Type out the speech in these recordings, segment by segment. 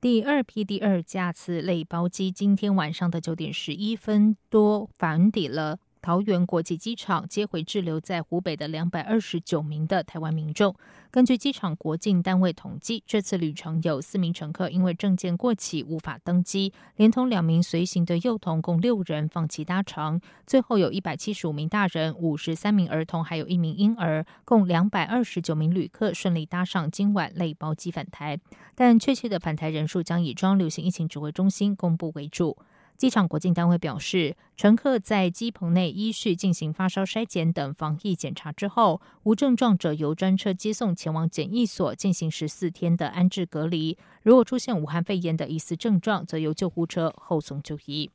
第二批第二架次类包机今天晚上的九点十一分多返抵了。桃园国际机场接回滞留在湖北的两百二十九名的台湾民众。根据机场国境单位统计，这次旅程有四名乘客因为证件过期无法登机，连同两名随行的幼童共六人放弃搭乘。最后有一百七十五名大人、五十三名儿童，还有一名婴儿，共两百二十九名旅客顺利搭上今晚类包机返台。但确切的返台人数将以中央流行疫情指挥中心公布为主。机场国境单位表示，乘客在机棚内依序进行发烧筛检等防疫检查之后，无症状者由专车接送前往检疫所进行十四天的安置隔离。如果出现武汉肺炎的疑似症状，则由救护车后送就医。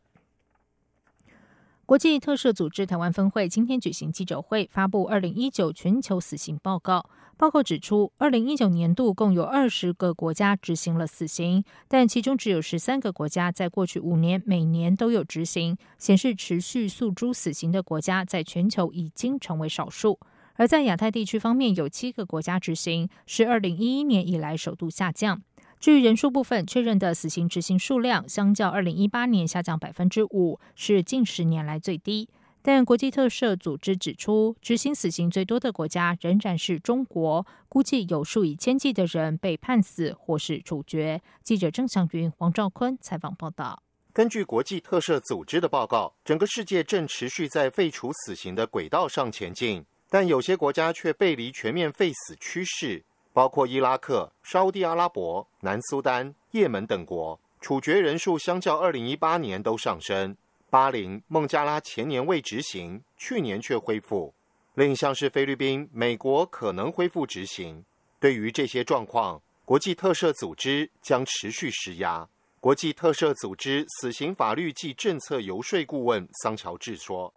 国际特赦组织台湾分会今天举行记者会，发布二零一九全球死刑报告。报告指出，二零一九年度共有二十个国家执行了死刑，但其中只有十三个国家在过去五年每年都有执行，显示持续诉诸死刑的国家在全球已经成为少数。而在亚太地区方面，有七个国家执行，是二零一一年以来首度下降。至于人数部分，确认的死刑执行数量相较二零一八年下降百分之五，是近十年来最低。但国际特赦组织指出，执行死刑最多的国家仍然是中国，估计有数以千计的人被判死或是处决。记者郑祥云、王兆坤采访报道。根据国际特赦组织的报告，整个世界正持续在废除死刑的轨道上前进，但有些国家却背离全面废死趋势。包括伊拉克、沙地阿拉伯、南苏丹、也门等国，处决人数相较二零一八年都上升。巴林、孟加拉前年未执行，去年却恢复。另一项是菲律宾、美国可能恢复执行。对于这些状况，国际特赦组织将持续施压。国际特赦组织死刑法律及政策游说顾问桑乔治说：“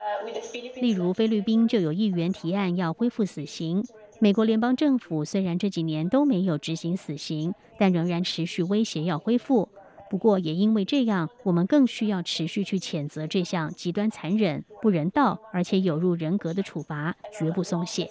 例如菲律宾就有议员提案要恢复死刑。”美国联邦政府虽然这几年都没有执行死刑，但仍然持续威胁要恢复。不过，也因为这样，我们更需要持续去谴责这项极端残忍、不人道而且有入人格的处罚，绝不松懈。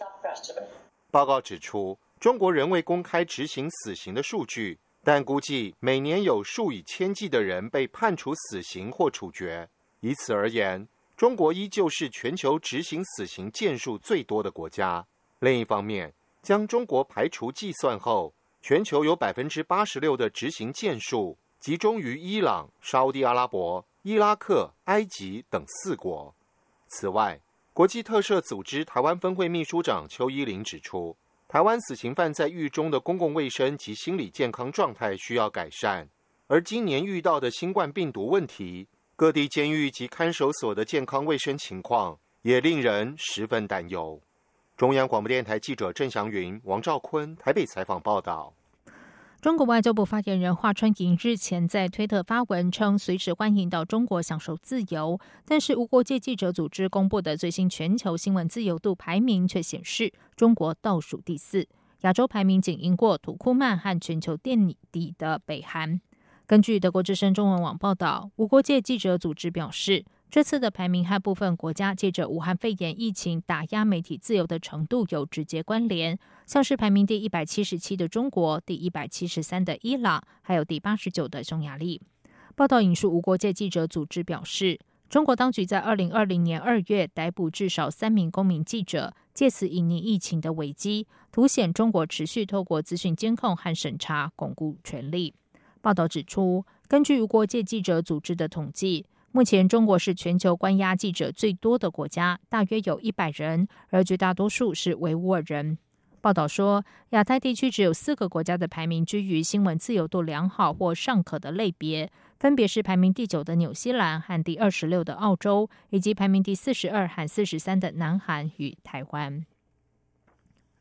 报告指出，中国仍未公开执行死刑的数据，但估计每年有数以千计的人被判处死刑或处决。以此而言，中国依旧是全球执行死刑件数最多的国家。另一方面，将中国排除计算后，全球有百分之八十六的执行件数集中于伊朗、沙地阿拉伯、伊拉克、埃及等四国。此外，国际特赦组织台湾分会秘书长邱依林指出，台湾死刑犯在狱中的公共卫生及心理健康状态需要改善，而今年遇到的新冠病毒问题，各地监狱及看守所的健康卫生情况也令人十分担忧。中央广播电台记者郑祥云、王兆坤台北采访报道。中国外交部发言人华春莹日前在推特发文称，随时欢迎到中国享受自由。但是，无国界记者组织公布的最新全球新闻自由度排名却显示，中国倒数第四，亚洲排名仅赢过土库曼和全球垫底的北韩。根据德国之声中文网报道，无国界记者组织表示。这次的排名和部分国家借着武汉肺炎疫情打压媒体自由的程度有直接关联，像是排名第一百七十七的中国、第一百七十三的伊朗，还有第八十九的匈牙利。报道引述无国界记者组织表示，中国当局在二零二零年二月逮捕至少三名公民记者，借此隐匿疫情的危机，凸显中国持续透过资讯监控和审查巩固权力。报道指出，根据无国界记者组织的统计。目前，中国是全球关押记者最多的国家，大约有一百人，而绝大多数是维吾尔人。报道说，亚太地区只有四个国家的排名居于新闻自由度良好或尚可的类别，分别是排名第九的纽西兰和第二十六的澳洲，以及排名第四十二和四十三的南韩与台湾。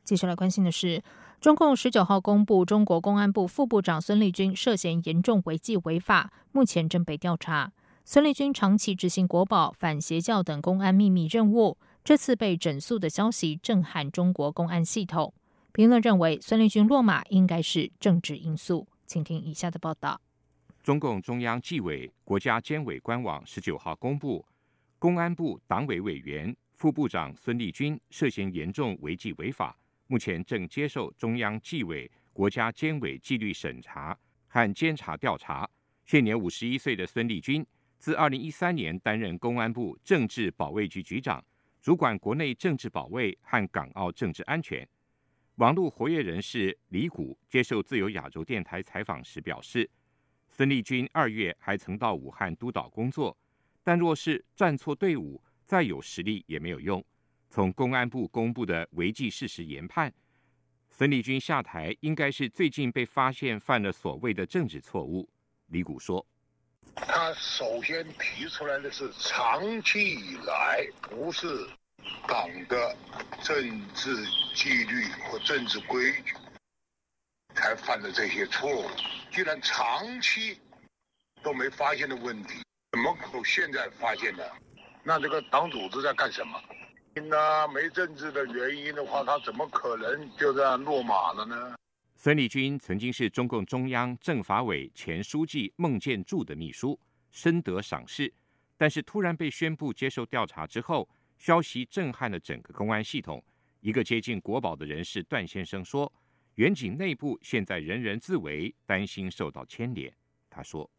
接下来关心的是。中共十九号公布，中国公安部副部长孙立军涉嫌严重违纪违法，目前正被调查。孙立军长期执行国保、反邪教等公安秘密任务，这次被整肃的消息震撼中国公安系统。评论认为，孙立军落马应该是政治因素。请听以下的报道：中共中央纪委国家监委官网十九号公布，公安部党委委员、副部长孙立军涉嫌严重违纪违法。目前正接受中央纪委国家监委纪律审查和监察调查。现年五十一岁的孙立军，自二零一三年担任公安部政治保卫局局长，主管国内政治保卫和港澳政治安全。网络活跃人士李谷接受自由亚洲电台采访时表示，孙立军二月还曾到武汉督导工作，但若是站错队伍，再有实力也没有用。从公安部公布的违纪事实研判，孙立军下台应该是最近被发现犯了所谓的政治错误。李谷说：“他首先提出来的是长期以来不是党的政治纪律和政治规矩才犯的这些错误，既然长期都没发现的问题，怎么可现在发现呢？那这个党组织在干什么？”那没政治的原因的话，他怎么可能就这样落马了呢？孙立军曾经是中共中央政法委前书记孟建柱的秘书，深得赏识。但是突然被宣布接受调查之后，消息震撼了整个公安系统。一个接近国宝的人士段先生说：“远景内部现在人人自危，担心受到牵连。”他说。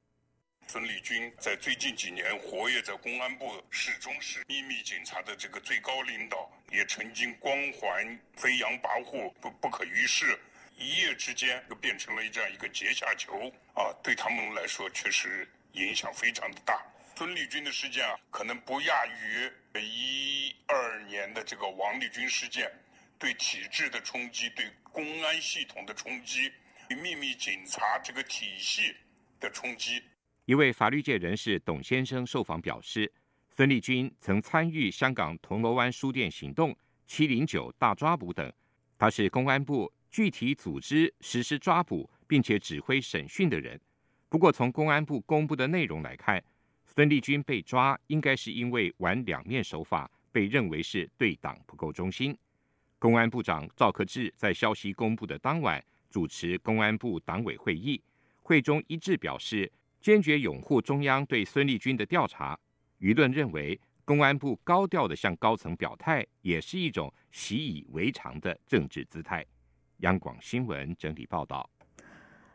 孙立军在最近几年活跃在公安部，始终是秘密警察的这个最高领导，也曾经光环飞扬跋扈，不不可一世。一夜之间又变成了这样一个阶下囚啊，对他们来说确实影响非常的大。孙立军的事件啊，可能不亚于一二年的这个王立军事件，对体制的冲击，对公安系统的冲击，对秘密警察这个体系的冲击。一位法律界人士董先生受访表示，孙立军曾参与香港铜锣湾书店行动、七零九大抓捕等，他是公安部具体组织实施抓捕并且指挥审讯的人。不过，从公安部公布的内容来看，孙立军被抓应该是因为玩两面手法，被认为是对党不够忠心。公安部长赵克志在消息公布的当晚主持公安部党委会议，会中一致表示。坚决拥护中央对孙立军的调查，舆论认为公安部高调的向高层表态，也是一种习以为常的政治姿态。央广新闻整理报道：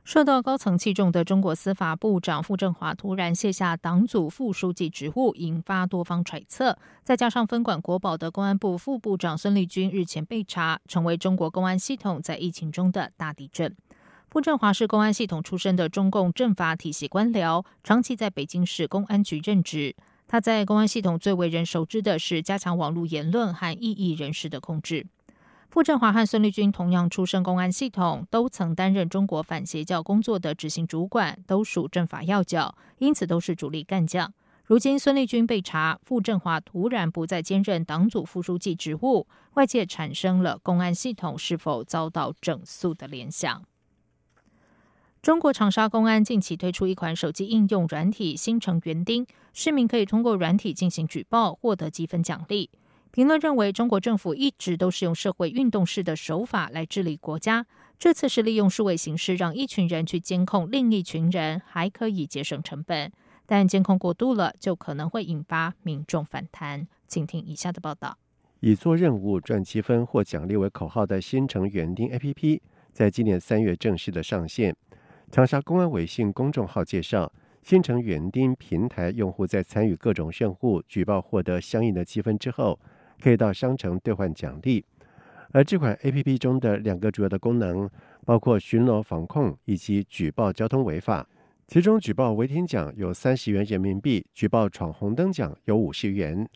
受到高层器重的中国司法部长傅政华突然卸下党组副书记职务，引发多方揣测。再加上分管国宝的公安部副部长孙立军日前被查，成为中国公安系统在疫情中的大地震。傅政华是公安系统出身的中共政法体系官僚，长期在北京市公安局任职。他在公安系统最为人熟知的是加强网络言论和异议人士的控制。傅政华和孙立军同样出身公安系统，都曾担任中国反邪教工作的执行主管，都属政法要角，因此都是主力干将。如今孙立军被查，傅政华突然不再兼任党组副书记职务，外界产生了公安系统是否遭到整肃的联想。中国长沙公安近期推出一款手机应用软体“新城园丁”，市民可以通过软体进行举报，获得积分奖励。评论认为，中国政府一直都是用社会运动式的手法来治理国家，这次是利用数位形式让一群人去监控另一群人，还可以节省成本。但监控过度了，就可能会引发民众反弹。请听以下的报道：以做任务赚积分或奖励为口号的“新城园丁 ”APP，在今年三月正式的上线。长沙公安微信公众号介绍，新城园丁平台用户在参与各种任务、举报获得相应的积分之后，可以到商城兑换奖励。而这款 A P P 中的两个主要的功能，包括巡逻防控以及举报交通违法。其中，举报违停奖有三十元人民币，举报闯红灯奖有五十元。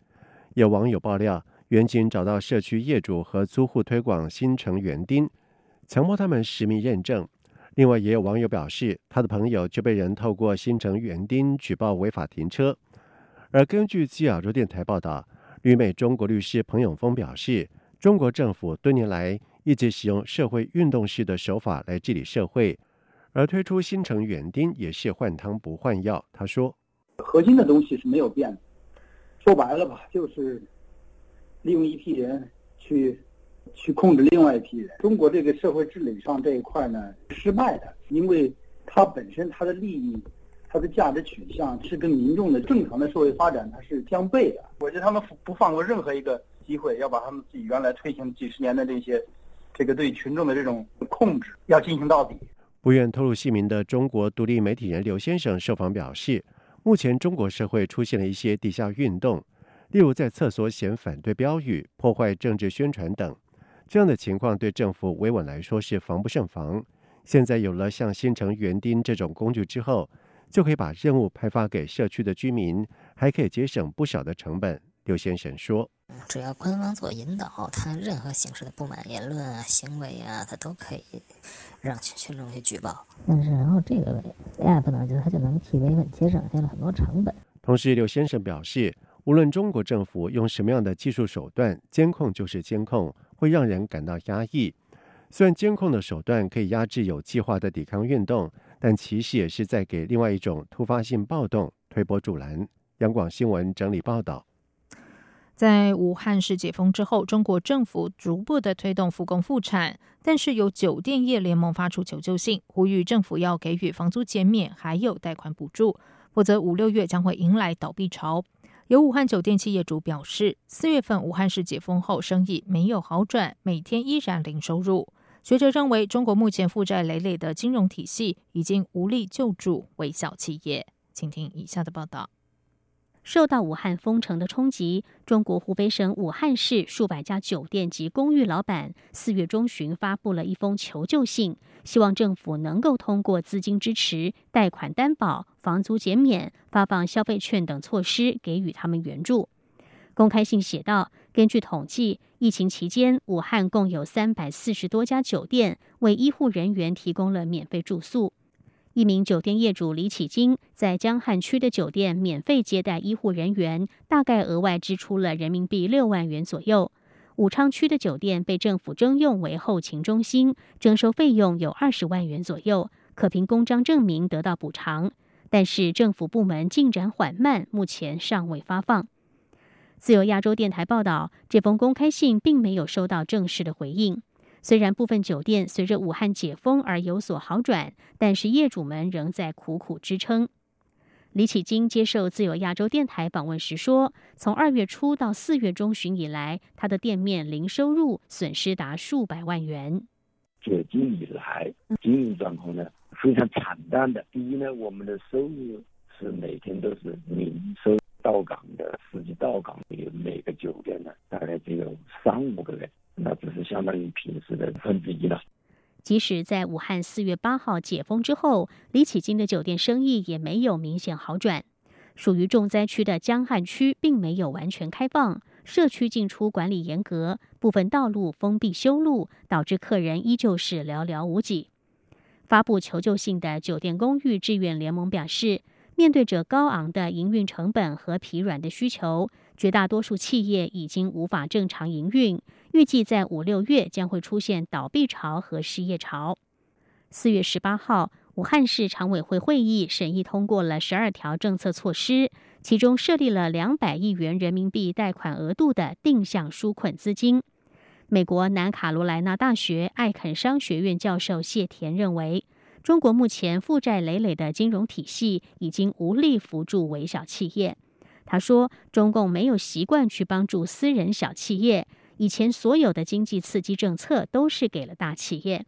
有网友爆料，远景找到社区业主和租户推广新城园丁，强迫他们实名认证。另外，也有网友表示，他的朋友就被人透过新城园丁举报违法停车。而根据基亚州电台报道，旅美中国律师彭永峰表示，中国政府多年来一直使用社会运动式的手法来治理社会，而推出新城园丁也是换汤不换药。他说：“核心的东西是没有变的，说白了吧，就是利用一批人去去控制另外一批人。中国这个社会治理上这一块呢，失败的，因为它本身它的利益。”它的价值取向是跟民众的正常的社会发展它是相悖的。我觉得他们不放过任何一个机会，要把他们自己原来推行几十年的这些，这个对群众的这种控制要进行到底。不愿透露姓名的中国独立媒体人刘先生受访表示，目前中国社会出现了一些地下运动，例如在厕所写反对标语、破坏政治宣传等，这样的情况对政府维稳来说是防不胜防。现在有了像新城园丁这种工具之后。就可以把任务派发给社区的居民，还可以节省不少的成本。刘先生说：“只要官方做引导，他任何形式的不满言论啊、行为啊，他都可以让群群众去举报。但是，然后这个 app 呢，就它就能替维稳节省下了很多成本。同时，刘先生表示，无论中国政府用什么样的技术手段监控，就是监控，会让人感到压抑。虽然监控的手段可以压制有计划的抵抗运动。”但其实也是在给另外一种突发性暴动推波助澜。央广新闻整理报道，在武汉市解封之后，中国政府逐步的推动复工复产，但是有酒店业联盟发出求救信，呼吁政府要给予房租减免，还有贷款补助，否则五六月将会迎来倒闭潮。有武汉酒店企业主表示，四月份武汉市解封后，生意没有好转，每天依然零收入。学者认为，中国目前负债累累的金融体系已经无力救助微小企业。请听以下的报道：受到武汉封城的冲击，中国湖北省武汉市数百家酒店及公寓老板四月中旬发布了一封求救信，希望政府能够通过资金支持、贷款担保、房租减免、发放消费券等措施给予他们援助。公开信写道：“根据统计，疫情期间，武汉共有三百四十多家酒店为医护人员提供了免费住宿。一名酒店业主李启金在江汉区的酒店免费接待医护人员，大概额外支出了人民币六万元左右。武昌区的酒店被政府征用为后勤中心，征收费用有二十万元左右，可凭公章证明得到补偿，但是政府部门进展缓慢，目前尚未发放。”自由亚洲电台报道，这封公开信并没有收到正式的回应。虽然部分酒店随着武汉解封而有所好转，但是业主们仍在苦苦支撑。李启金接受自由亚洲电台访问时说：“从二月初到四月中旬以来，他的店面零收入，损失达数百万元。解禁以来，经营状况呢非常惨淡的。第一呢，我们的收入是每天都是零收。”到港的司机到港的每个酒店呢，大概只有三五个人，那只是相当于平时的分之一了。即使在武汉四月八号解封之后，李启金的酒店生意也没有明显好转。属于重灾区的江汉区并没有完全开放，社区进出管理严格，部分道路封闭修路，导致客人依旧是寥寥无几。发布求救信的酒店公寓志愿联盟表示。面对着高昂的营运成本和疲软的需求，绝大多数企业已经无法正常营运。预计在五六月将会出现倒闭潮和失业潮。四月十八号，武汉市常委会会议审议通过了十二条政策措施，其中设立了两百亿元人民币贷款额度的定向纾困资金。美国南卡罗来纳大学艾肯商学院教授谢田认为。中国目前负债累累的金融体系已经无力扶助微小企业。他说：“中共没有习惯去帮助私人小企业，以前所有的经济刺激政策都是给了大企业，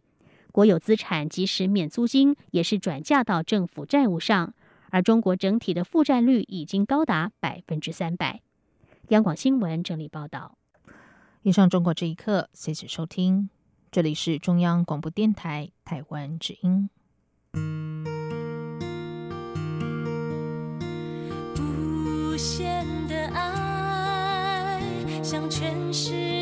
国有资产即使免租金也是转嫁到政府债务上，而中国整体的负债率已经高达百分之三百。”央广新闻整理报道。以上中国这一刻，谢谢收听，这里是中央广播电台台湾之音。无限的爱向全世界